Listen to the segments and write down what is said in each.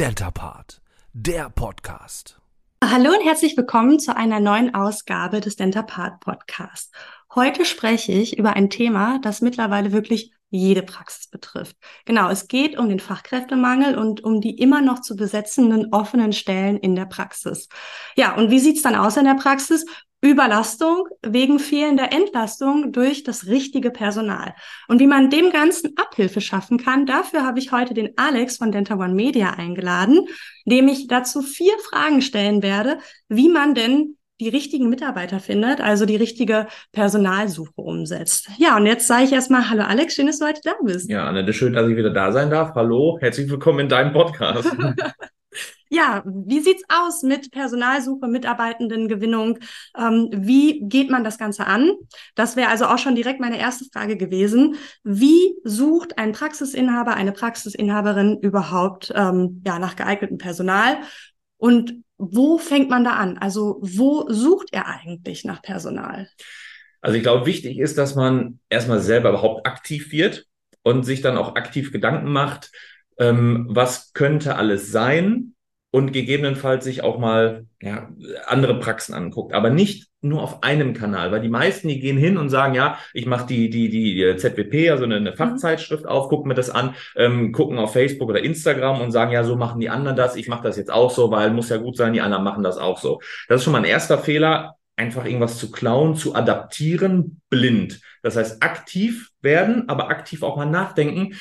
Dentapart, der Podcast. Hallo und herzlich willkommen zu einer neuen Ausgabe des Dentapart Podcasts. Heute spreche ich über ein Thema, das mittlerweile wirklich jede Praxis betrifft. Genau, es geht um den Fachkräftemangel und um die immer noch zu besetzenden offenen Stellen in der Praxis. Ja, und wie sieht's dann aus in der Praxis? Überlastung wegen fehlender Entlastung durch das richtige Personal. Und wie man dem Ganzen Abhilfe schaffen kann, dafür habe ich heute den Alex von Denta One Media eingeladen, dem ich dazu vier Fragen stellen werde, wie man denn die richtigen Mitarbeiter findet, also die richtige Personalsuche umsetzt. Ja, und jetzt sage ich erstmal Hallo Alex, schön, dass du heute da bist. Ja, Annette, schön, dass ich wieder da sein darf. Hallo, herzlich willkommen in deinem Podcast. Ja, wie sieht's aus mit Personalsuche, Mitarbeitendengewinnung? Ähm, wie geht man das Ganze an? Das wäre also auch schon direkt meine erste Frage gewesen. Wie sucht ein Praxisinhaber, eine Praxisinhaberin überhaupt ähm, ja, nach geeignetem Personal? Und wo fängt man da an? Also wo sucht er eigentlich nach Personal? Also ich glaube, wichtig ist, dass man erstmal selber überhaupt aktiv wird und sich dann auch aktiv Gedanken macht, ähm, was könnte alles sein und gegebenenfalls sich auch mal ja, andere Praxen anguckt, aber nicht nur auf einem Kanal, weil die meisten, die gehen hin und sagen, ja, ich mache die, die, die ZWP, also eine, eine mhm. Fachzeitschrift auf, gucken mir das an, ähm, gucken auf Facebook oder Instagram und sagen, ja, so machen die anderen das, ich mache das jetzt auch so, weil muss ja gut sein, die anderen machen das auch so. Das ist schon mal ein erster Fehler, einfach irgendwas zu klauen, zu adaptieren, blind. Das heißt, aktiv werden, aber aktiv auch mal nachdenken,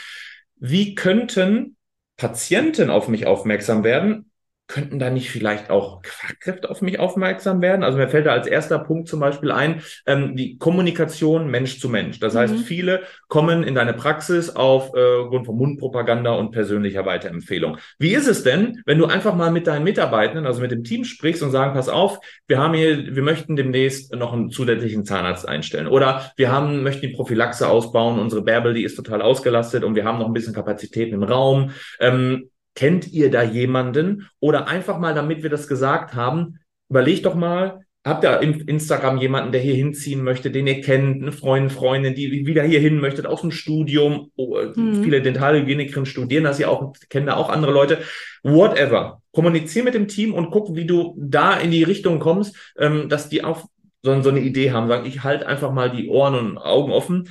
wie könnten Patienten auf mich aufmerksam werden, könnten da nicht vielleicht auch Fachkräfte auf mich aufmerksam werden? Also mir fällt da als erster Punkt zum Beispiel ein, ähm, die Kommunikation Mensch zu Mensch. Das mhm. heißt, viele kommen in deine Praxis auf äh, Grund von Mundpropaganda und persönlicher Weiterempfehlung. Wie ist es denn, wenn du einfach mal mit deinen Mitarbeitenden, also mit dem Team sprichst und sagen, pass auf, wir haben hier, wir möchten demnächst noch einen zusätzlichen Zahnarzt einstellen oder wir haben, möchten die Prophylaxe ausbauen, unsere Bärbel, die ist total ausgelastet und wir haben noch ein bisschen Kapazitäten im Raum. Ähm, Kennt ihr da jemanden? Oder einfach mal, damit wir das gesagt haben, überlegt doch mal, habt ihr im Instagram jemanden, der hier hinziehen möchte, den ihr kennt, eine Freundin, Freundin, die wieder hier hin möchte, aus dem Studium, oh, mhm. viele Dentalhygienikerinnen studieren das ja auch, kennen da auch andere Leute, whatever. Kommunizier mit dem Team und guck, wie du da in die Richtung kommst, ähm, dass die auch so, so eine Idee haben, sagen, ich halte einfach mal die Ohren und Augen offen.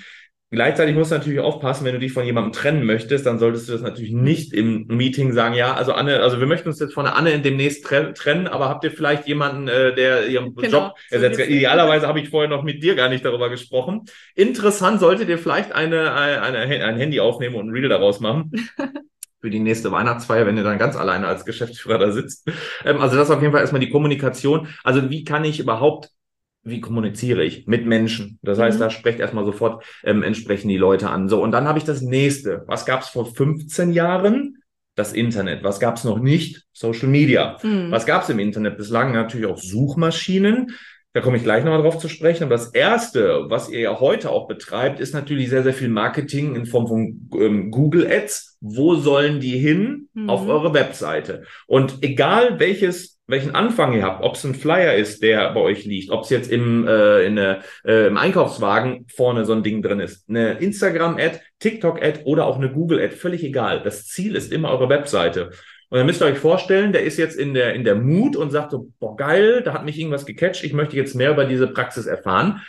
Gleichzeitig musst du natürlich aufpassen, wenn du dich von jemandem trennen möchtest, dann solltest du das natürlich nicht im Meeting sagen, ja, also Anne, also wir möchten uns jetzt von der Anne demnächst trennen, aber habt ihr vielleicht jemanden, äh, der ihren genau, Job ersetzt? Idealerweise habe ich vorher noch mit dir gar nicht darüber gesprochen. Interessant solltet ihr vielleicht eine, eine, ein Handy aufnehmen und ein Reel daraus machen. für die nächste Weihnachtsfeier, wenn ihr dann ganz alleine als Geschäftsführer da sitzt. Ähm, also das auf jeden Fall erstmal die Kommunikation. Also wie kann ich überhaupt wie kommuniziere ich mit Menschen? Das heißt, mhm. da sprecht erstmal sofort ähm, entsprechend die Leute an. So, und dann habe ich das nächste. Was gab es vor 15 Jahren? Das Internet. Was gab es noch nicht? Social Media. Mhm. Was gab es im Internet? Bislang natürlich auch Suchmaschinen. Da komme ich gleich nochmal drauf zu sprechen. Aber das Erste, was ihr ja heute auch betreibt, ist natürlich sehr, sehr viel Marketing in Form von ähm, Google Ads. Wo sollen die hin? Mhm. Auf eure Webseite. Und egal welches welchen Anfang ihr habt, ob es ein Flyer ist, der bei euch liegt, ob es jetzt im, äh, in, äh, im Einkaufswagen vorne so ein Ding drin ist, eine Instagram-Ad, TikTok-Ad oder auch eine Google-Ad, völlig egal. Das Ziel ist immer eure Webseite. Und dann müsst ihr euch vorstellen, der ist jetzt in der, in der Mut und sagt so, boah, geil, da hat mich irgendwas gecatcht, ich möchte jetzt mehr über diese Praxis erfahren,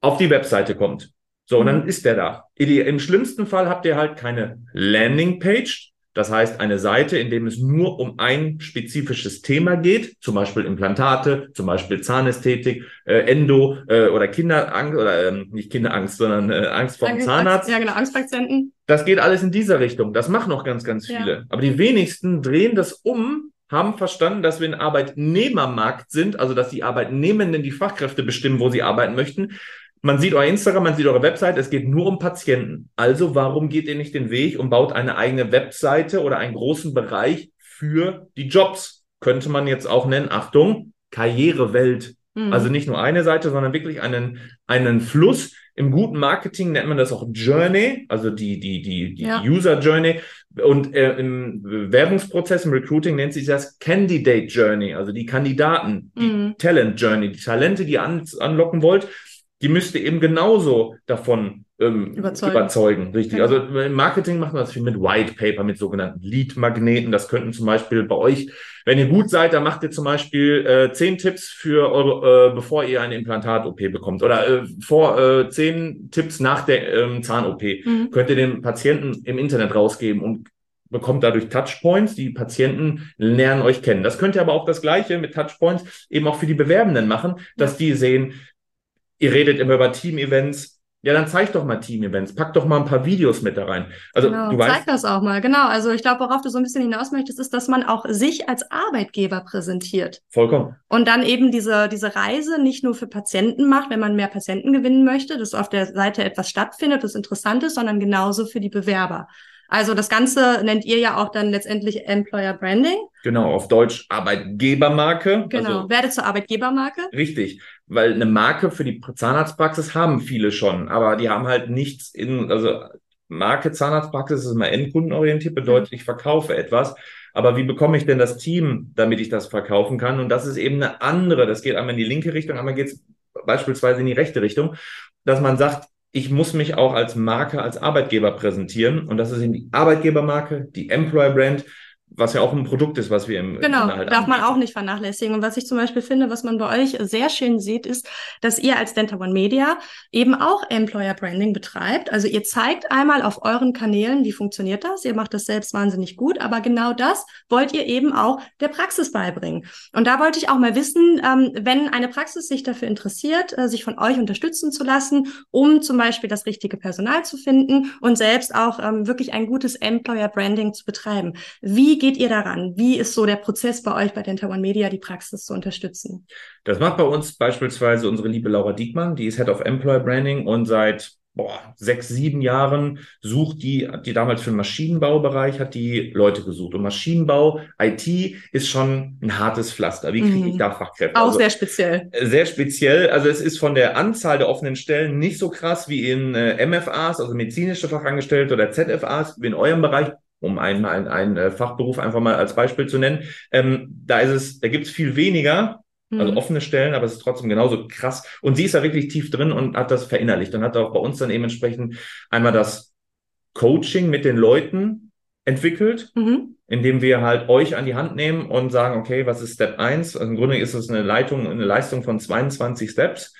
auf die Webseite kommt. So, und dann mhm. ist der da. Im schlimmsten Fall habt ihr halt keine Landingpage, das heißt, eine Seite, in dem es nur um ein spezifisches Thema geht, zum Beispiel Implantate, zum Beispiel Zahnästhetik, äh, Endo äh, oder Kinderangst oder ähm, nicht Kinderangst, sondern äh, Angst vor dem Zahnarzt. Ja, genau, Angstpatienten. Das geht alles in dieser Richtung. Das machen noch ganz, ganz viele. Ja. Aber die wenigsten drehen das um, haben verstanden, dass wir ein Arbeitnehmermarkt sind, also dass die Arbeitnehmenden die Fachkräfte bestimmen, wo sie arbeiten möchten. Man sieht euer Instagram, man sieht eure Website, es geht nur um Patienten. Also warum geht ihr nicht den Weg und baut eine eigene Webseite oder einen großen Bereich für die Jobs? Könnte man jetzt auch nennen, Achtung, Karrierewelt. Mhm. Also nicht nur eine Seite, sondern wirklich einen, einen Fluss. Im guten Marketing nennt man das auch Journey, also die, die, die, die ja. User Journey. Und äh, im Werbungsprozess, im Recruiting nennt sich das Candidate Journey, also die Kandidaten, die mhm. Talent Journey, die Talente, die ihr an, anlocken wollt die müsste eben genauso davon ähm, Überzeugen. überzeugen. Richtig. Genau. Also im Marketing macht man das viel mit White Paper, mit sogenannten Lead-Magneten. Das könnten zum Beispiel bei euch, wenn ihr gut seid, dann macht ihr zum Beispiel äh, zehn Tipps für eure, äh, bevor ihr eine Implantat-OP bekommt oder äh, vor äh, zehn Tipps nach der ähm, Zahn-OP. Mhm. Könnt ihr den Patienten im Internet rausgeben und bekommt dadurch Touchpoints. Die Patienten lernen euch kennen. Das könnt ihr aber auch das Gleiche mit Touchpoints eben auch für die Bewerbenden machen, dass die sehen, ihr redet immer über Team-Events. Ja, dann zeig doch mal Team-Events. Pack doch mal ein paar Videos mit da rein. Also genau, du zeig weißt, das auch mal. Genau. Also ich glaube, worauf du so ein bisschen hinaus möchtest, ist, dass man auch sich als Arbeitgeber präsentiert. vollkommen. Und dann eben diese, diese Reise nicht nur für Patienten macht, wenn man mehr Patienten gewinnen möchte, dass auf der Seite etwas stattfindet, das interessant ist, sondern genauso für die Bewerber. Also das Ganze nennt ihr ja auch dann letztendlich Employer Branding. Genau, auf Deutsch Arbeitgebermarke. Genau. Also, Werde zur Arbeitgebermarke. Richtig, weil eine Marke für die Zahnarztpraxis haben viele schon, aber die haben halt nichts in, also Marke Zahnarztpraxis ist immer endkundenorientiert, bedeutet, ich verkaufe etwas. Aber wie bekomme ich denn das Team, damit ich das verkaufen kann? Und das ist eben eine andere. Das geht einmal in die linke Richtung, einmal geht es beispielsweise in die rechte Richtung, dass man sagt, ich muss mich auch als Marke, als Arbeitgeber präsentieren. Und das ist eben die Arbeitgebermarke, die Employer Brand, was ja auch ein Produkt ist, was wir im Genau, halt darf man anbieten. auch nicht vernachlässigen. Und was ich zum Beispiel finde, was man bei euch sehr schön sieht, ist, dass ihr als Denta One Media eben auch Employer Branding betreibt. Also ihr zeigt einmal auf euren Kanälen, wie funktioniert das. Ihr macht das selbst wahnsinnig gut, aber genau das wollt ihr eben auch der Praxis beibringen. Und da wollte ich auch mal wissen, ähm, wenn eine Praxis sich dafür interessiert, äh, sich von euch unterstützen zu lassen, um zum Beispiel das richtige Personal zu finden und selbst auch ähm, wirklich ein gutes Employer Branding zu betreiben. Wie geht ihr daran? Wie ist so der Prozess bei euch bei Denta One Media, die Praxis zu unterstützen? Das macht bei uns beispielsweise unsere liebe Laura Diekmann, die ist Head of Employer Branding und seit boah, sechs, sieben Jahren sucht die, die damals für den Maschinenbaubereich, hat die Leute gesucht. Und Maschinenbau, IT ist schon ein hartes Pflaster. Wie kriege Mhm. ich da Fachkräfte? Auch Also, sehr speziell. sehr speziell. Also es ist von der Anzahl der offenen Stellen nicht so krass wie in äh, MFAs, also medizinische Fachangestellte oder ZFAs, wie in eurem Bereich, um einen, einen, einen äh, Fachberuf einfach mal als Beispiel zu nennen. Ähm, da ist es, da gibt es viel weniger, also Mhm. offene Stellen, aber es ist trotzdem genauso krass. Und sie ist da wirklich tief drin und hat das verinnerlicht und hat auch bei uns dann eben entsprechend einmal das Coaching mit den Leuten entwickelt, Mhm. indem wir halt euch an die Hand nehmen und sagen, okay, was ist Step 1? Also im Grunde ist es eine Leitung, eine Leistung von 22 Steps.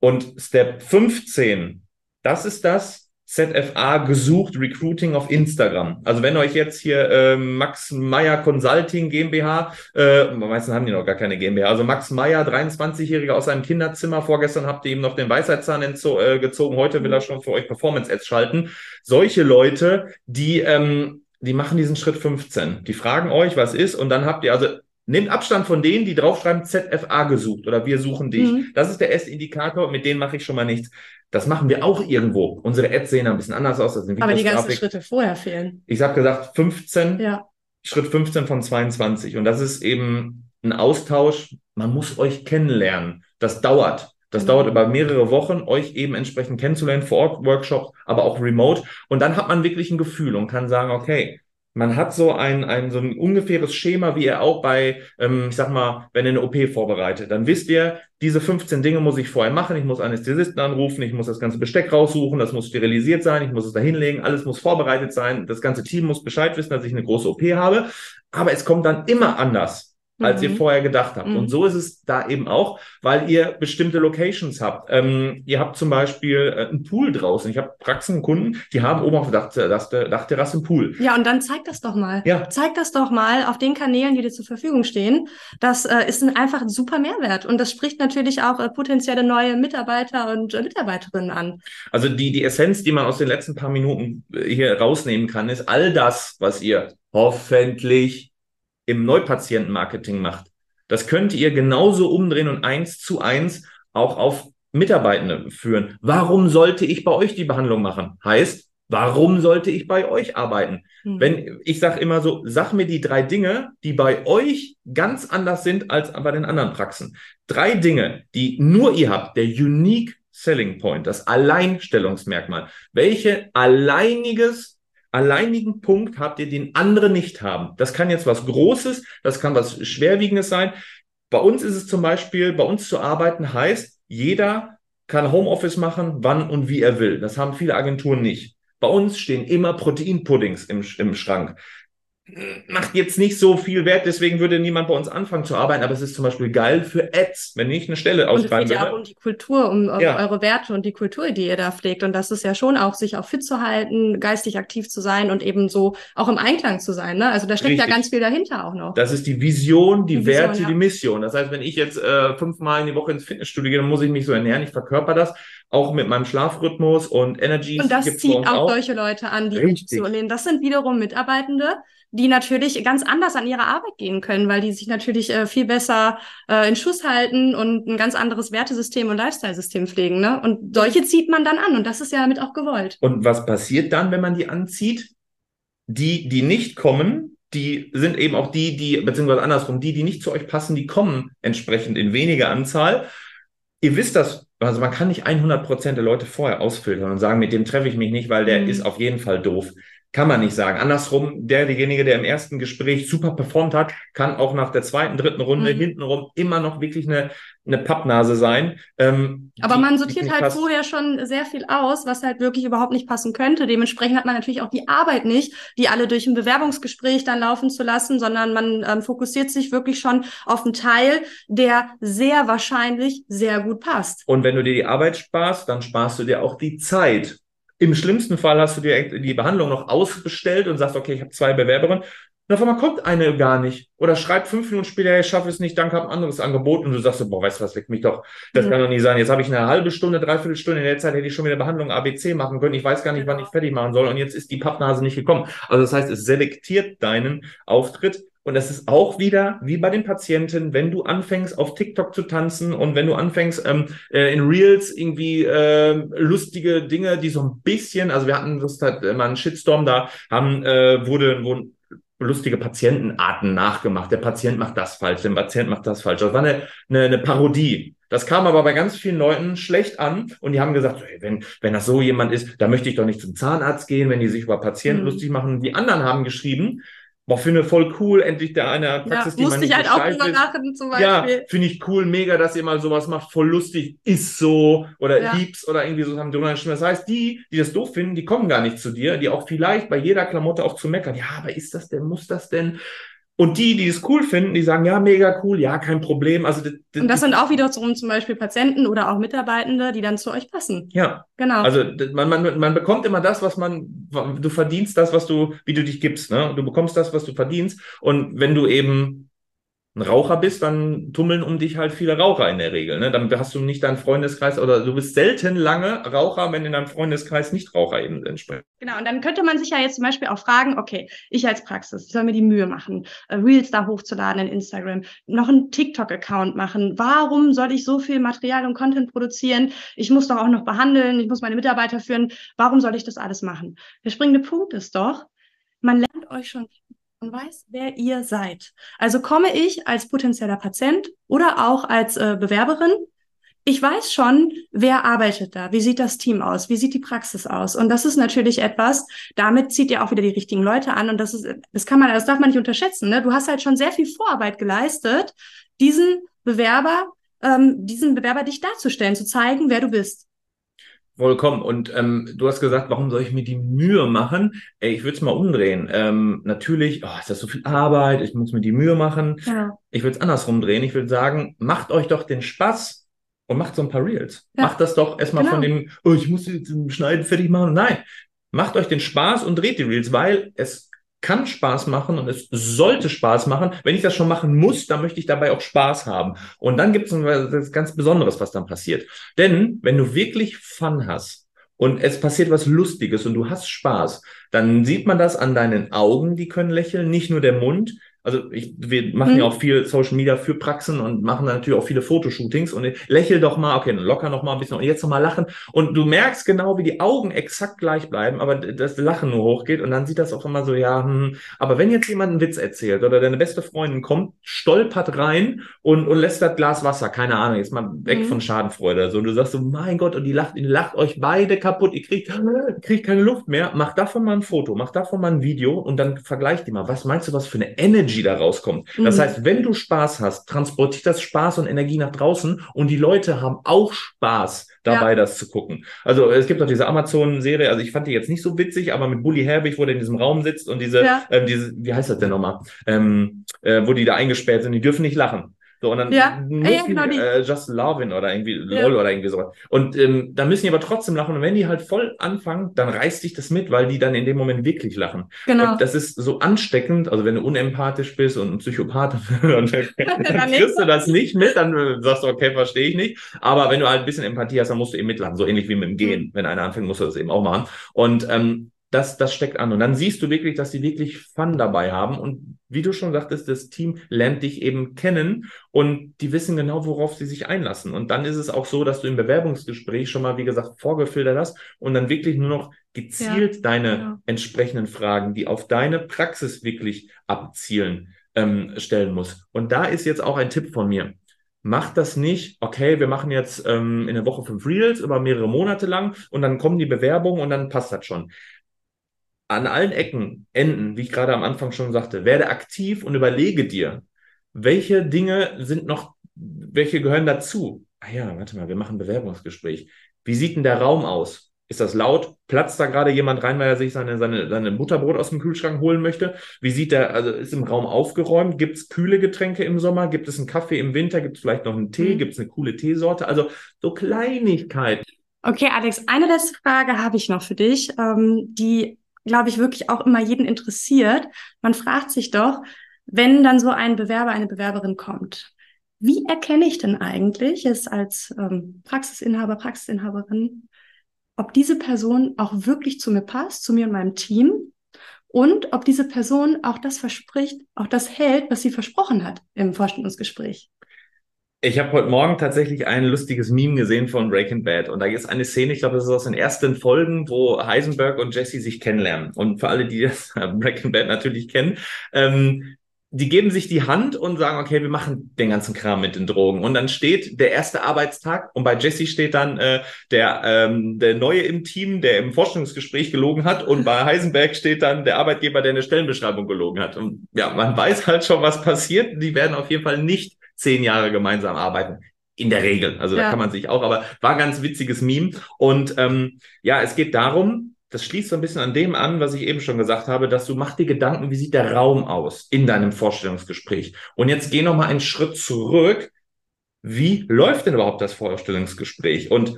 Und Step 15, das ist das ZFA gesucht Recruiting auf Instagram. Also wenn euch jetzt hier äh, Max Meyer Consulting GmbH, äh, meistens haben die noch gar keine GmbH, also Max Meyer, 23-Jähriger aus seinem Kinderzimmer, vorgestern habt ihr ihm noch den Weisheitszahn äh, gezogen, heute will er schon für euch Performance-Ads schalten. Solche Leute, die, ähm, die machen diesen Schritt 15. Die fragen euch, was ist, und dann habt ihr, also nehmt Abstand von denen, die draufschreiben ZFA gesucht oder wir suchen dich. Mhm. Das ist der erste Indikator, mit denen mache ich schon mal nichts. Das machen wir auch irgendwo. Unsere Ads sehen ein bisschen anders aus. Aber die ganzen Grafik. Schritte vorher fehlen. Ich habe gesagt 15, Ja. Schritt 15 von 22. Und das ist eben ein Austausch. Man muss euch kennenlernen. Das dauert. Das Genau. dauert über mehrere Wochen, euch eben entsprechend kennenzulernen, vor Ort Workshops, aber auch remote. Und dann hat man wirklich ein Gefühl und kann sagen, okay, man hat so ein, ein, so ein ungefähres Schema, wie ihr auch bei, ähm, ich sag mal, wenn ihr eine OP vorbereitet, dann wisst ihr, diese 15 Dinge muss ich vorher machen. Ich muss Anästhesisten anrufen, ich muss das ganze Besteck raussuchen, das muss sterilisiert sein, ich muss es da hinlegen, alles muss vorbereitet sein, das ganze Team muss Bescheid wissen, dass ich eine große OP habe. Aber es kommt dann immer anders als ihr Mhm. vorher gedacht habt. Mhm. Und so ist es da eben auch, weil ihr bestimmte Locations habt. Ähm, ihr habt zum Beispiel äh, einen Pool draußen. Ich habe Praxen, Kunden, die haben oben auf der Dach, Dach, Dachterrasse einen Pool. Ja, und dann zeig das doch mal. Ja. Zeig das doch mal auf den Kanälen, die dir zur Verfügung stehen. Das äh, ist ein, einfach ein super Mehrwert. Und das spricht natürlich auch äh, potenzielle neue Mitarbeiter und äh, Mitarbeiterinnen an. Also die, die Essenz, die man aus den letzten paar Minuten äh, hier rausnehmen kann, ist all das, was ihr hoffentlich im Neupatientenmarketing macht. Das könnt ihr genauso umdrehen und eins zu eins auch auf Mitarbeitende führen. Warum sollte ich bei euch die Behandlung machen? Heißt, warum sollte ich bei euch arbeiten? Mhm. Wenn ich sage immer so, sag mir die drei Dinge, die bei euch ganz anders sind als bei den anderen Praxen. Drei Dinge, die nur ihr habt, der Unique Selling Point, das Alleinstellungsmerkmal. Welche alleiniges, alleinigen Punkt habt ihr, den andere nicht haben? Das kann jetzt was Großes, das kann was Schwerwiegendes sein. Bei uns ist es zum Beispiel, bei uns zu arbeiten heißt, jeder kann Homeoffice machen, wann und wie er will. Das haben viele Agenturen nicht. Bei uns stehen immer Proteinpuddings im, im Schrank macht jetzt nicht so viel Wert, deswegen würde niemand bei uns anfangen zu arbeiten, aber es ist zum Beispiel geil für Ads, wenn ich eine Stelle ausschreiben Und es geht ja auch um die Kultur, um, ja. eure Werte und die Kultur, die ihr da pflegt. Und das ist ja schon auch, sich auch fit zu halten, geistig aktiv zu sein und eben so auch im Einklang zu sein. Ne? Also da steckt Richtig. ja ganz viel dahinter auch noch. Das ist die Vision, die, die Vision, Werte, ja. die Mission. Das heißt, wenn ich jetzt äh, fünfmal in die Woche ins Fitnessstudio gehe, dann muss ich mich so ernähren, ich verkörper das auch mit meinem Schlafrhythmus und Energy. Und das zieht auch, auch solche Leute an, die Richtig. so nehmen. Das sind wiederum Mitarbeitende, die natürlich ganz anders an ihre Arbeit gehen können, weil die sich natürlich äh, viel besser äh, in Schuss halten und ein ganz anderes Wertesystem und Lifestyle-System pflegen. Ne? Und solche zieht man dann an und das ist ja damit auch gewollt. Und was passiert dann, wenn man die anzieht? Die, die nicht kommen, die sind eben auch die, die, beziehungsweise andersrum, die, die nicht zu euch passen, die kommen entsprechend in weniger Anzahl. Ihr wisst das, also man kann nicht 100 Prozent der Leute vorher ausfiltern und sagen, mit dem treffe ich mich nicht, weil der mhm. ist auf jeden Fall doof. Kann man nicht sagen. Andersrum, der, derjenige, der im ersten Gespräch super performt hat, kann auch nach der zweiten, dritten Runde mhm. hintenrum immer noch wirklich eine, eine Pappnase sein. Ähm, Aber die, man sortiert halt passt. vorher schon sehr viel aus, was halt wirklich überhaupt nicht passen könnte. Dementsprechend hat man natürlich auch die Arbeit nicht, die alle durch ein Bewerbungsgespräch dann laufen zu lassen, sondern man ähm, fokussiert sich wirklich schon auf einen Teil, der sehr wahrscheinlich sehr gut passt. Und wenn du dir die Arbeit sparst, dann sparst du dir auch die Zeit. Im schlimmsten Fall hast du dir die Behandlung noch ausbestellt und sagst, okay, ich habe zwei Bewerberinnen. Und auf einmal kommt eine gar nicht. Oder schreibt fünf Minuten später, ich schaffe es nicht, danke, habe ein anderes Angebot. Und du sagst, boah, weißt du was, leckt mich doch. Das mhm. kann doch nicht sein. Jetzt habe ich eine halbe Stunde, dreiviertel Stunde. In der Zeit hätte ich schon wieder Behandlung ABC machen können. Ich weiß gar nicht, wann ich fertig machen soll. Und jetzt ist die Pappnase nicht gekommen. Also das heißt, es selektiert deinen Auftritt und das ist auch wieder wie bei den Patienten, wenn du anfängst auf TikTok zu tanzen und wenn du anfängst ähm, äh, in Reels irgendwie äh, lustige Dinge, die so ein bisschen, also wir hatten das hat mal einen Shitstorm da, haben äh, wurde, wurden lustige Patientenarten nachgemacht. Der Patient macht das falsch, der Patient macht das falsch. Das war eine, eine, eine Parodie. Das kam aber bei ganz vielen Leuten schlecht an und die haben gesagt, hey, wenn, wenn das so jemand ist, da möchte ich doch nicht zum Zahnarzt gehen, wenn die sich über Patienten mhm. lustig machen. Die anderen haben geschrieben, Boah, finde voll cool, endlich der eine Praxis, ja, die man nicht ich halt auch drüber lachen, zum Beispiel. Ja, finde ich cool, mega, dass ihr mal sowas macht, voll lustig, ist so, oder ja. liebs, oder irgendwie so haben die Das heißt, die, die das doof finden, die kommen gar nicht zu dir, die auch vielleicht bei jeder Klamotte auch zu meckern, ja, aber ist das denn, muss das denn? Und die, die es cool finden, die sagen, ja, mega cool, ja, kein Problem. Also, und das sind auch wieder zum Beispiel Patienten oder auch Mitarbeitende, die dann zu euch passen. Ja. Genau. Also man, man, man bekommt immer das, was man, du verdienst das, was du, wie du dich gibst, ne? Du bekommst das, was du verdienst. Und wenn du eben ein Raucher bist, dann tummeln um dich halt viele Raucher in der Regel. Ne? Dann hast du nicht deinen Freundeskreis oder du bist selten lange Raucher, wenn in deinem Freundeskreis nicht Raucher eben entsprechen. Genau, und dann könnte man sich ja jetzt zum Beispiel auch fragen, okay, ich als Praxis, soll mir die Mühe machen, äh, Reels da hochzuladen in Instagram, noch einen TikTok-Account machen. Warum soll ich so viel Material und Content produzieren? Ich muss doch auch noch behandeln, ich muss meine Mitarbeiter führen. Warum soll ich das alles machen? Der springende Punkt ist doch, man lernt euch schon weiß, wer ihr seid. Also komme ich als potenzieller Patient oder auch als äh, Bewerberin, ich weiß schon, wer arbeitet da, wie sieht das Team aus, wie sieht die Praxis aus. Und das ist natürlich etwas, damit zieht ihr auch wieder die richtigen Leute an. Und das ist, das kann man, das darf man nicht unterschätzen. Ne? Du hast halt schon sehr viel Vorarbeit geleistet, diesen Bewerber, ähm, diesen Bewerber dich darzustellen, zu zeigen, wer du bist. Vollkommen. Und ähm, du hast gesagt, warum soll ich mir die Mühe machen? Ey, ich würde es mal umdrehen. Ähm, natürlich, oh, ist das so viel Arbeit, ich muss mir die Mühe machen. Ja. Ich würde es andersrum drehen. Ich würde sagen, macht euch doch den Spaß und macht so ein paar Reels. Ja. Macht das doch erstmal genau. von dem, oh, ich muss jetzt Schneiden fertig machen. Nein, macht euch den Spaß und dreht die Reels, weil es kann Spaß machen und es sollte Spaß machen. Wenn ich das schon machen muss, dann möchte ich dabei auch Spaß haben. Und dann gibt es etwas ganz Besonderes, was dann passiert. Denn wenn du wirklich Fun hast und es passiert was Lustiges und du hast Spaß, dann sieht man das an deinen Augen, die können lächeln, nicht nur der Mund, also ich, wir machen mhm. ja auch viel Social Media für Praxen und machen natürlich auch viele Fotoshootings und lächel doch mal, okay, locker noch mal ein bisschen und jetzt noch mal lachen und du merkst genau, wie die Augen exakt gleich bleiben, aber das Lachen nur hochgeht und dann sieht das auch immer so, ja, hm, aber wenn jetzt jemand einen Witz erzählt oder deine beste Freundin kommt, stolpert rein und, und lässt das Glas Wasser, keine Ahnung, jetzt mal weg mhm. von Schadenfreude, so, und du sagst so, mein Gott, und die lacht, die lacht euch beide kaputt, ihr kriegt, kriegt keine Luft mehr, mach davon mal ein Foto, mach davon mal ein Video und dann vergleicht die mal, was meinst du, was für eine Energy Energy da rauskommt. Das Mhm. heißt, wenn du Spaß hast, transportiert das Spaß und Energie nach draußen und die Leute haben auch Spaß dabei, das zu gucken. Also es gibt auch diese Amazon-Serie, also ich fand die jetzt nicht so witzig, aber mit Bully Herbig, wo der in diesem Raum sitzt und diese, Ja. ähm, diese, wie heißt das denn nochmal, ähm, äh, wo die da eingesperrt sind, die dürfen nicht lachen. So, und dann Ja. müssen Ja, genau die. äh, Just Lovin oder irgendwie Ja. LOL oder irgendwie sowas. Und ähm, da müssen die aber trotzdem lachen. Und wenn die halt voll anfangen, dann reißt dich das mit, weil die dann in dem Moment wirklich lachen. Genau. Und das ist so ansteckend. Also wenn du unempathisch bist und ein Psychopath, dann, dann kriegst du das nicht mit, dann äh, sagst du, okay, verstehe ich nicht. Aber wenn du halt ein bisschen Empathie hast, dann musst du eben mitlachen. So ähnlich wie mit dem Gehen. Wenn einer anfängt, musst du das eben auch machen. Und ähm, das, das steckt an. Und dann siehst du wirklich, dass sie wirklich Fun dabei haben. Und wie du schon sagtest, das Team lernt dich eben kennen und die wissen genau, worauf sie sich einlassen. Und dann ist es auch so, dass du im Bewerbungsgespräch schon mal, wie gesagt, vorgefiltert hast und dann wirklich nur noch gezielt deine genau. entsprechenden Fragen, die auf deine Praxis wirklich abzielen, ähm, stellen musst. Und da ist jetzt auch ein Tipp von mir. Macht das nicht, okay, wir machen jetzt ähm, in der Woche fünf Reels über mehrere Monate lang und dann kommen die Bewerbungen und dann passt das schon an allen Ecken, Enden, wie ich gerade am Anfang schon sagte, werde aktiv und überlege dir, welche Dinge sind noch, welche gehören dazu? Ah ja, warte mal, wir machen ein Bewerbungsgespräch. Wie sieht denn der Raum aus? Ist das laut? Platzt da gerade jemand rein, weil er sich seine, seine, seine Butterbrot aus dem Kühlschrank holen möchte? Wie sieht der, also ist im Raum aufgeräumt? Gibt es kühle Getränke im Sommer? Gibt es einen Kaffee im Winter? Gibt es vielleicht noch einen Tee? Mhm. Gibt es eine coole Teesorte? Also so Kleinigkeiten. Okay, Alex, eine letzte Frage habe ich noch für dich, ähm, die, glaube ich, wirklich auch immer jeden interessiert. Man fragt sich doch, wenn dann so ein Bewerber, eine Bewerberin kommt, wie erkenne ich denn eigentlich jetzt als ähm, Praxisinhaber, Praxisinhaberin, ob diese Person auch wirklich zu mir passt, zu mir und meinem Team und ob diese Person auch das verspricht, auch das hält, was sie versprochen hat im Vorstellungsgespräch? Ich habe heute Morgen tatsächlich ein lustiges Meme gesehen von Breaking Bad. Und da es eine Szene, ich glaube, das ist aus den ersten Folgen, wo Heisenberg und Jesse sich kennenlernen. Und für alle, die das Breaking Bad natürlich kennen, ähm, die geben sich die Hand und sagen, okay, wir machen den ganzen Kram mit den Drogen. Und dann steht der erste Arbeitstag und bei Jesse steht dann äh, der, ähm, der Neue im Team, der im Forschungsgespräch gelogen hat und bei Heisenberg steht dann der Arbeitgeber, der eine Stellenbeschreibung gelogen hat. Und ja, man weiß halt schon, was passiert. Die werden auf jeden Fall nicht zehn Jahre gemeinsam arbeiten. In der Regel. Also da Ja. kann man sich auch, aber war ganz witziges Meme. Und ähm, ja, es geht darum, das schließt so ein bisschen an dem an, was ich eben schon gesagt habe, dass du mach dir Gedanken, wie sieht der Raum aus in deinem Vorstellungsgespräch. Und jetzt geh noch mal einen Schritt zurück. Wie läuft denn überhaupt das Vorstellungsgespräch? Und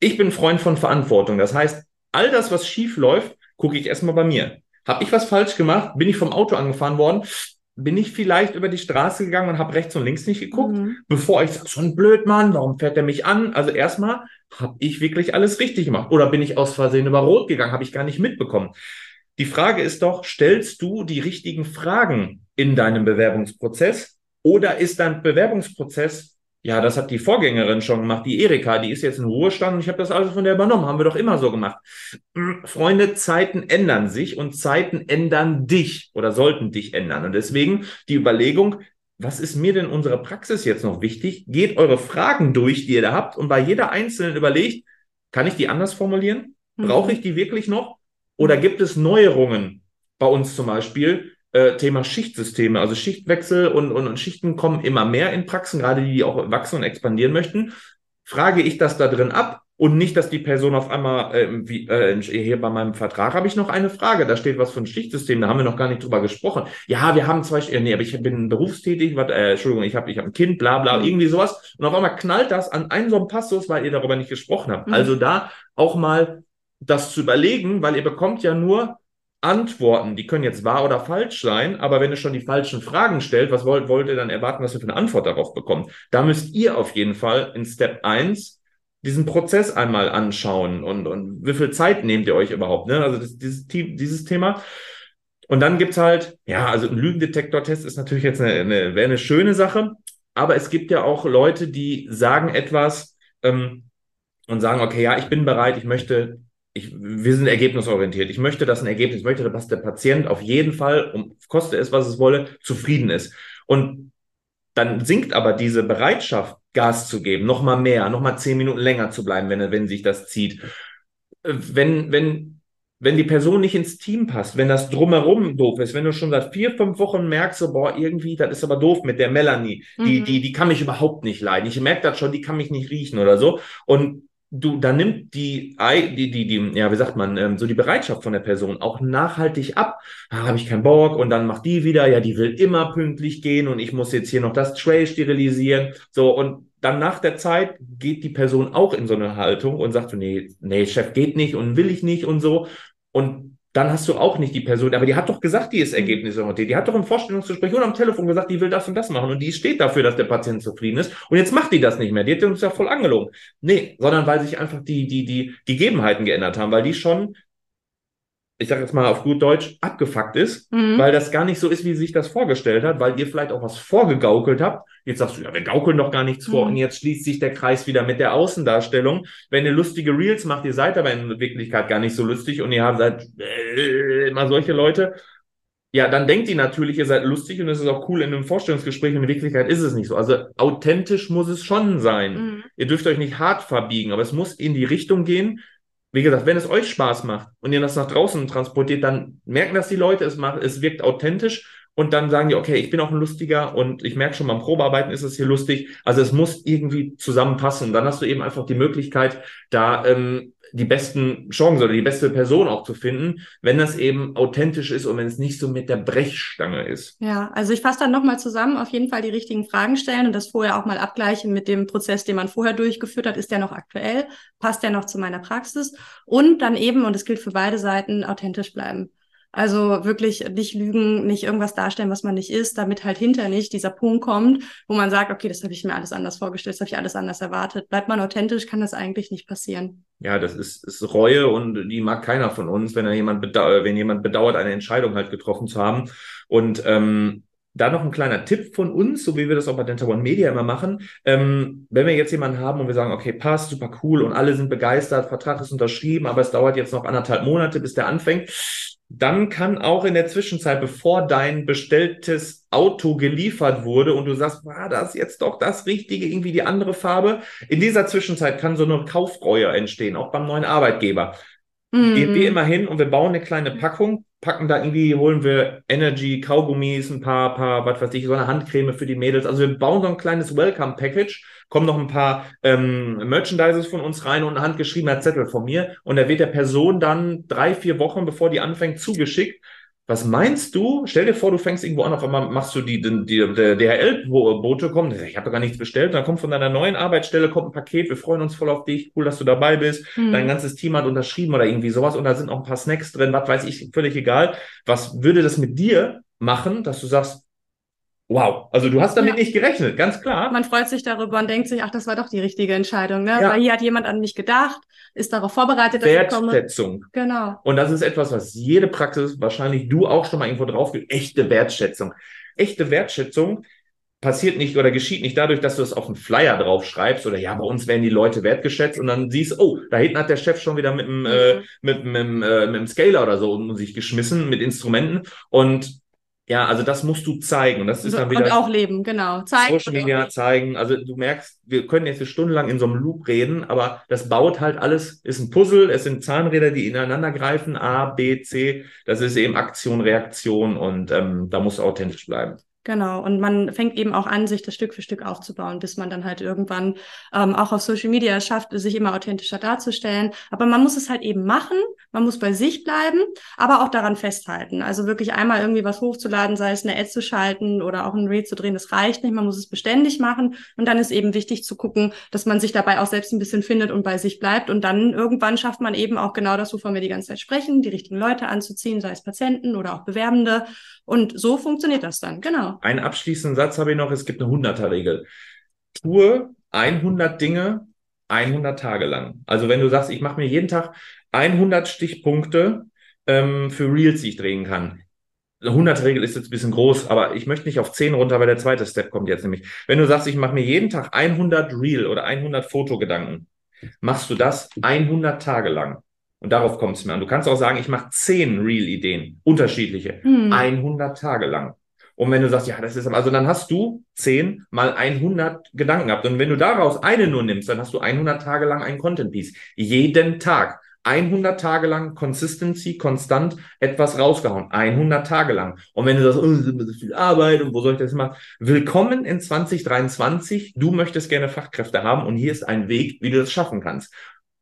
ich bin Freund von Verantwortung. Das heißt, all das, was schief läuft, gucke ich erstmal bei mir. Habe ich was falsch gemacht? Bin ich vom Auto angefahren worden? Bin ich vielleicht über die Straße gegangen und habe rechts und links nicht geguckt? Mhm. bevor ich sage, so ein Blödmann, warum fährt er mich an? Also erstmal, habe ich wirklich alles richtig gemacht? Oder bin ich aus Versehen über Rot gegangen? Habe ich gar nicht mitbekommen. Die Frage ist doch, stellst du die richtigen Fragen in deinem Bewerbungsprozess? Oder ist dein Bewerbungsprozess, ja, das hat die Vorgängerin schon gemacht, die Erika, die ist jetzt in Ruhestand und ich habe das alles von der übernommen, haben wir doch immer so gemacht. Hm, Freunde, Zeiten ändern sich und Zeiten ändern dich oder sollten dich ändern. Und deswegen die Überlegung, was ist mir denn unsere Praxis jetzt noch wichtig? Geht eure Fragen durch, die ihr da habt, und bei jeder einzelnen überlegt, kann ich die anders formulieren? Brauche ich die wirklich noch? Oder gibt es Neuerungen bei uns zum Beispiel? Äh, Thema Schichtsysteme, also Schichtwechsel und, und, und Schichten kommen immer mehr in Praxen, gerade die, die auch wachsen und expandieren möchten. Frage ich das da drin ab und nicht, dass die Person auf einmal, äh, wie, äh, hier bei meinem Vertrag habe ich noch eine Frage, da steht was von Schichtsystem, da haben wir noch gar nicht drüber gesprochen. Ja, wir haben zwei, äh, nee, aber ich bin berufstätig, wat, äh, Entschuldigung, ich habe ich hab ein Kind, bla bla, Mhm. irgendwie sowas. Und auf einmal knallt das an einen so einem Passus, weil ihr darüber nicht gesprochen habt. Mhm. Also da auch mal das zu überlegen, weil ihr bekommt ja nur Antworten, die können jetzt wahr oder falsch sein, aber wenn ihr schon die falschen Fragen stellt, was wollt, wollt ihr dann erwarten, dass ihr für eine Antwort darauf bekommt? Da müsst ihr auf jeden Fall in Step 1 diesen Prozess einmal anschauen und, und wie viel Zeit nehmt ihr euch überhaupt, ne? Also das, dieses, dieses Thema. Und dann gibt's halt, ja, also ein Lügendetektor-Test ist natürlich jetzt eine, eine, wäre eine schöne Sache, aber es gibt ja auch Leute, die sagen etwas ähm, und sagen, okay, ja, ich bin bereit, ich möchte ich, wir sind ergebnisorientiert. Ich möchte, dass ein Ergebnis, ich möchte, dass der Patient auf jeden Fall, um, koste es, was es wolle, zufrieden ist. Und dann sinkt aber diese Bereitschaft, Gas zu geben, noch mal mehr, noch mal zehn Minuten länger zu bleiben, wenn, wenn sich das zieht. Äh, Wenn, wenn wenn die Person nicht ins Team passt, wenn das drumherum doof ist, wenn du schon seit vier, fünf Wochen merkst, so, boah, irgendwie, das ist aber doof mit der Melanie, die, Mhm. die, die kann mich überhaupt nicht leiden. Ich merke das schon, die kann mich nicht riechen oder so. Und du, dann nimmt die, die, die, die, ja, wie sagt man, ähm, so die Bereitschaft von der Person auch nachhaltig ab. Ah, habe ich keinen Bock und dann macht die wieder, ja, die will immer pünktlich gehen und ich muss jetzt hier noch das Tray sterilisieren. So, und dann nach der Zeit geht die Person auch in so eine Haltung und sagt so, nee, nee, Chef geht nicht und will ich nicht und so. Und dann hast du auch nicht die Person, aber die hat doch gesagt, die ist ergebnisorientiert. Die hat doch im Vorstellungsgespräch und am Telefon gesagt, die will das und das machen und die steht dafür, dass der Patient zufrieden ist. Und jetzt macht die das nicht mehr. Die hat uns ja voll angelogen. Nee, sondern weil sich einfach die, die, die Gegebenheiten geändert haben, weil die schon, ich sag jetzt mal auf gut Deutsch, abgefuckt ist, Mhm. weil das gar nicht so ist, wie sie sich das vorgestellt hat, weil ihr vielleicht auch was vorgegaukelt habt. Jetzt sagst du, ja, wir gaukeln doch gar nichts vor Mhm. und jetzt schließt sich der Kreis wieder mit der Außendarstellung. Wenn ihr lustige Reels macht, ihr seid aber in Wirklichkeit gar nicht so lustig und ihr habt seid äh, immer solche Leute. Ja, dann denkt die natürlich, ihr seid lustig und es ist auch cool in einem Vorstellungsgespräch und in Wirklichkeit ist es nicht so. Also authentisch muss es schon sein. Mhm. Ihr dürft euch nicht hart verbiegen, aber es muss in die Richtung gehen. Wie gesagt, wenn es euch Spaß macht und ihr das nach draußen transportiert, dann merken das die Leute, es macht, es wirkt authentisch und dann sagen die, okay, ich bin auch ein Lustiger und ich merke schon beim Probearbeiten ist es hier lustig. Also es muss irgendwie zusammenpassen. Und dann hast du eben einfach die Möglichkeit, da ähm, die besten Chancen oder die beste Person auch zu finden, wenn das eben authentisch ist und wenn es nicht so mit der Brechstange ist. Ja, also ich fasse dann nochmal zusammen, auf jeden Fall die richtigen Fragen stellen und das vorher auch mal abgleichen mit dem Prozess, den man vorher durchgeführt hat. Ist der noch aktuell? Passt der noch zu meiner Praxis? Und dann eben, und das gilt für beide Seiten, authentisch bleiben. Also wirklich nicht lügen, nicht irgendwas darstellen, was man nicht ist, damit halt hinter nicht dieser Punkt kommt, wo man sagt, okay, das habe ich mir alles anders vorgestellt, das habe ich alles anders erwartet. Bleibt man authentisch, kann das eigentlich nicht passieren. Ja, das ist, ist Reue und die mag keiner von uns, wenn er jemand bedauert, wenn jemand bedauert, eine Entscheidung halt getroffen zu haben. Und ähm, da noch ein kleiner Tipp von uns, so wie wir das auch bei Dental One Media immer machen. Ähm, wenn wir jetzt jemanden haben und wir sagen, okay, passt, super cool und alle sind begeistert, Vertrag ist unterschrieben, aber es dauert jetzt noch anderthalb Monate, bis der anfängt, dann kann auch in der Zwischenzeit, bevor dein bestelltes Auto geliefert wurde und du sagst, war das jetzt doch das Richtige, irgendwie die andere Farbe, in dieser Zwischenzeit kann so eine Kaufreue entstehen, auch beim neuen Arbeitgeber. Gehen wir Mhm. immer hin und wir bauen eine kleine Packung, packen da irgendwie, holen wir Energy, Kaugummis, ein paar, paar, was weiß ich, so eine Handcreme für die Mädels. Also wir bauen so ein kleines Welcome-Package, kommen noch ein paar ähm, Merchandises von uns rein und ein handgeschriebener Zettel von mir. Und der wird der Person dann drei, vier Wochen, bevor die anfängt, zugeschickt. Was meinst du? Stell dir vor, du fängst irgendwo an, auf einmal machst du die, die, die der DHL-Bote kommt, ich habe doch gar nichts bestellt, dann kommt von deiner neuen Arbeitsstelle kommt ein Paket, wir freuen uns voll auf dich, cool, dass du dabei bist, Mhm. dein ganzes Team hat unterschrieben oder irgendwie sowas und da sind auch ein paar Snacks drin, was weiß ich, völlig egal. Was würde das mit dir machen, dass du sagst, wow, also du hast damit Ja. nicht gerechnet, ganz klar. Man freut sich darüber und denkt sich, ach, das war doch die richtige Entscheidung, ne? Ja. Weil hier hat jemand an mich gedacht, ist darauf vorbereitet, dass ich komme. Wertschätzung. Genau. Und das ist etwas, was jede Praxis, wahrscheinlich du auch schon mal irgendwo drauf, echte Wertschätzung. Echte Wertschätzung passiert nicht oder geschieht nicht dadurch, dass du es auf einen Flyer drauf schreibst oder ja, bei uns werden die Leute wertgeschätzt und dann siehst, oh, da hinten hat der Chef schon wieder mit dem, äh, Mhm. mit, mit, dem, äh, mit dem Scaler oder so um sich geschmissen, mit Instrumenten. Und ja, also das musst du zeigen. Und das ist So, dann und wieder auch leben, genau. Zeigen Social und Media zeigen. Also du merkst, wir können jetzt stundenlang in so einem Loop reden, aber das baut halt alles, ist ein Puzzle, es sind Zahnräder, die ineinander greifen, A, B, C. Das ist eben Aktion, Reaktion und ähm, da musst du authentisch bleiben. Genau. Und man fängt eben auch an, sich das Stück für Stück aufzubauen, bis man dann halt irgendwann ähm, auch auf Social Media schafft, sich immer authentischer darzustellen. Aber man muss es halt eben machen, man muss bei sich bleiben, aber auch daran festhalten. Also wirklich einmal irgendwie was hochzuladen, sei es eine Ad zu schalten oder auch ein Reel zu drehen, das reicht nicht. Man muss es beständig machen. Und dann ist eben wichtig zu gucken, dass man sich dabei auch selbst ein bisschen findet und bei sich bleibt. Und dann irgendwann schafft man eben auch genau das, wovon wir die ganze Zeit sprechen, die richtigen Leute anzuziehen, sei es Patienten oder auch Bewerbende. Und so funktioniert das dann. Genau. Einen abschließenden Satz habe ich noch, es gibt eine 100er-Regel. Tue 100 Dinge 100 Tage lang. Also wenn du sagst, ich mache mir jeden Tag 100 Stichpunkte ähm, für Reels, die ich drehen kann. 100-Regel ist jetzt ein bisschen groß, aber ich möchte nicht auf 10 runter, weil der zweite Step kommt jetzt nämlich. Wenn du sagst, ich mache mir jeden Tag 100 Reel oder 100 Fotogedanken, machst du das 100 Tage lang. Und darauf kommt es mir an. Du kannst auch sagen, ich mache 10 Reel-Ideen, unterschiedliche, Hm. 100 Tage lang. Und wenn du sagst, ja, das ist, also dann hast du 10 mal 100 Gedanken gehabt. Und wenn du daraus eine nur nimmst, dann hast du 100 Tage lang ein Content-Piece. Jeden Tag. 100 Tage lang Consistency, konstant etwas rausgehauen. 100 Tage lang. Und wenn du sagst, oh, das ist so viel Arbeit und wo soll ich das machen? Willkommen in 2023. Du möchtest gerne Fachkräfte haben und hier ist ein Weg, wie du das schaffen kannst.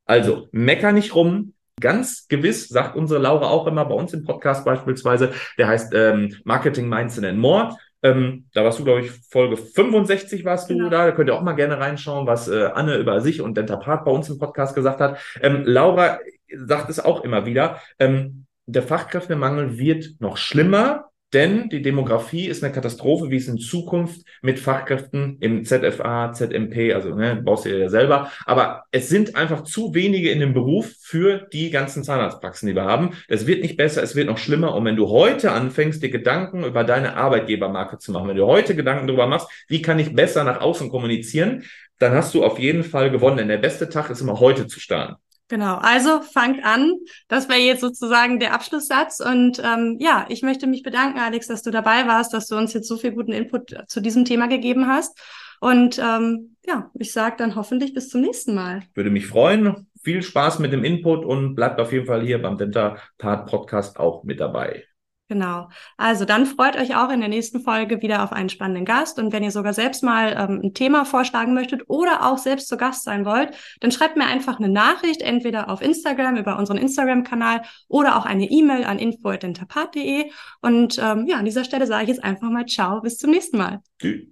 Also, mecker nicht rum, Ganz gewiss, sagt unsere Laura auch immer bei uns im Podcast beispielsweise, der heißt ähm, Marketing, Mindset and More. Ähm, da warst du, glaube ich, Folge 65 warst du genau. da. Da könnt ihr auch mal gerne reinschauen, was äh, Anne über sich und Dentapart bei uns im Podcast gesagt hat. Ähm, Laura sagt es auch immer wieder. Ähm, der Fachkräftemangel wird noch schlimmer denn die Demografie ist eine Katastrophe, wie es in Zukunft mit Fachkräften im ZFA, ZMP, also ne, brauchst du ja selber. Aber es sind einfach zu wenige in dem Beruf für die ganzen Zahnarztpraxen, die wir haben. Es wird nicht besser, es wird noch schlimmer. Und wenn du heute anfängst, dir Gedanken über deine Arbeitgebermarke zu machen, wenn du heute Gedanken darüber machst, wie kann ich besser nach außen kommunizieren, dann hast du auf jeden Fall gewonnen. Denn der beste Tag ist immer heute zu starten. Genau, also fangt an. Das wäre jetzt sozusagen der Abschlusssatz. Und ähm, ja, ich möchte mich bedanken, Alex, dass du dabei warst, dass du uns jetzt so viel guten Input zu diesem Thema gegeben hast. Und ähm, ja, ich sage dann hoffentlich bis zum nächsten Mal. Würde mich freuen. Viel Spaß mit dem Input und bleibt auf jeden Fall hier beim Denta Part Podcast auch mit dabei. Genau. Also dann freut euch auch in der nächsten Folge wieder auf einen spannenden Gast. Und wenn ihr sogar selbst mal ähm, ein Thema vorschlagen möchtet oder auch selbst zu Gast sein wollt, dann schreibt mir einfach eine Nachricht, entweder auf Instagram über unseren Instagram-Kanal oder auch eine E-Mail an info.dentapart.de. Und ähm, ja, an dieser Stelle sage ich jetzt einfach mal Ciao, bis zum nächsten Mal. Tschüss.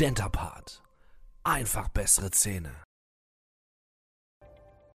Dentapart. Einfach bessere Zähne.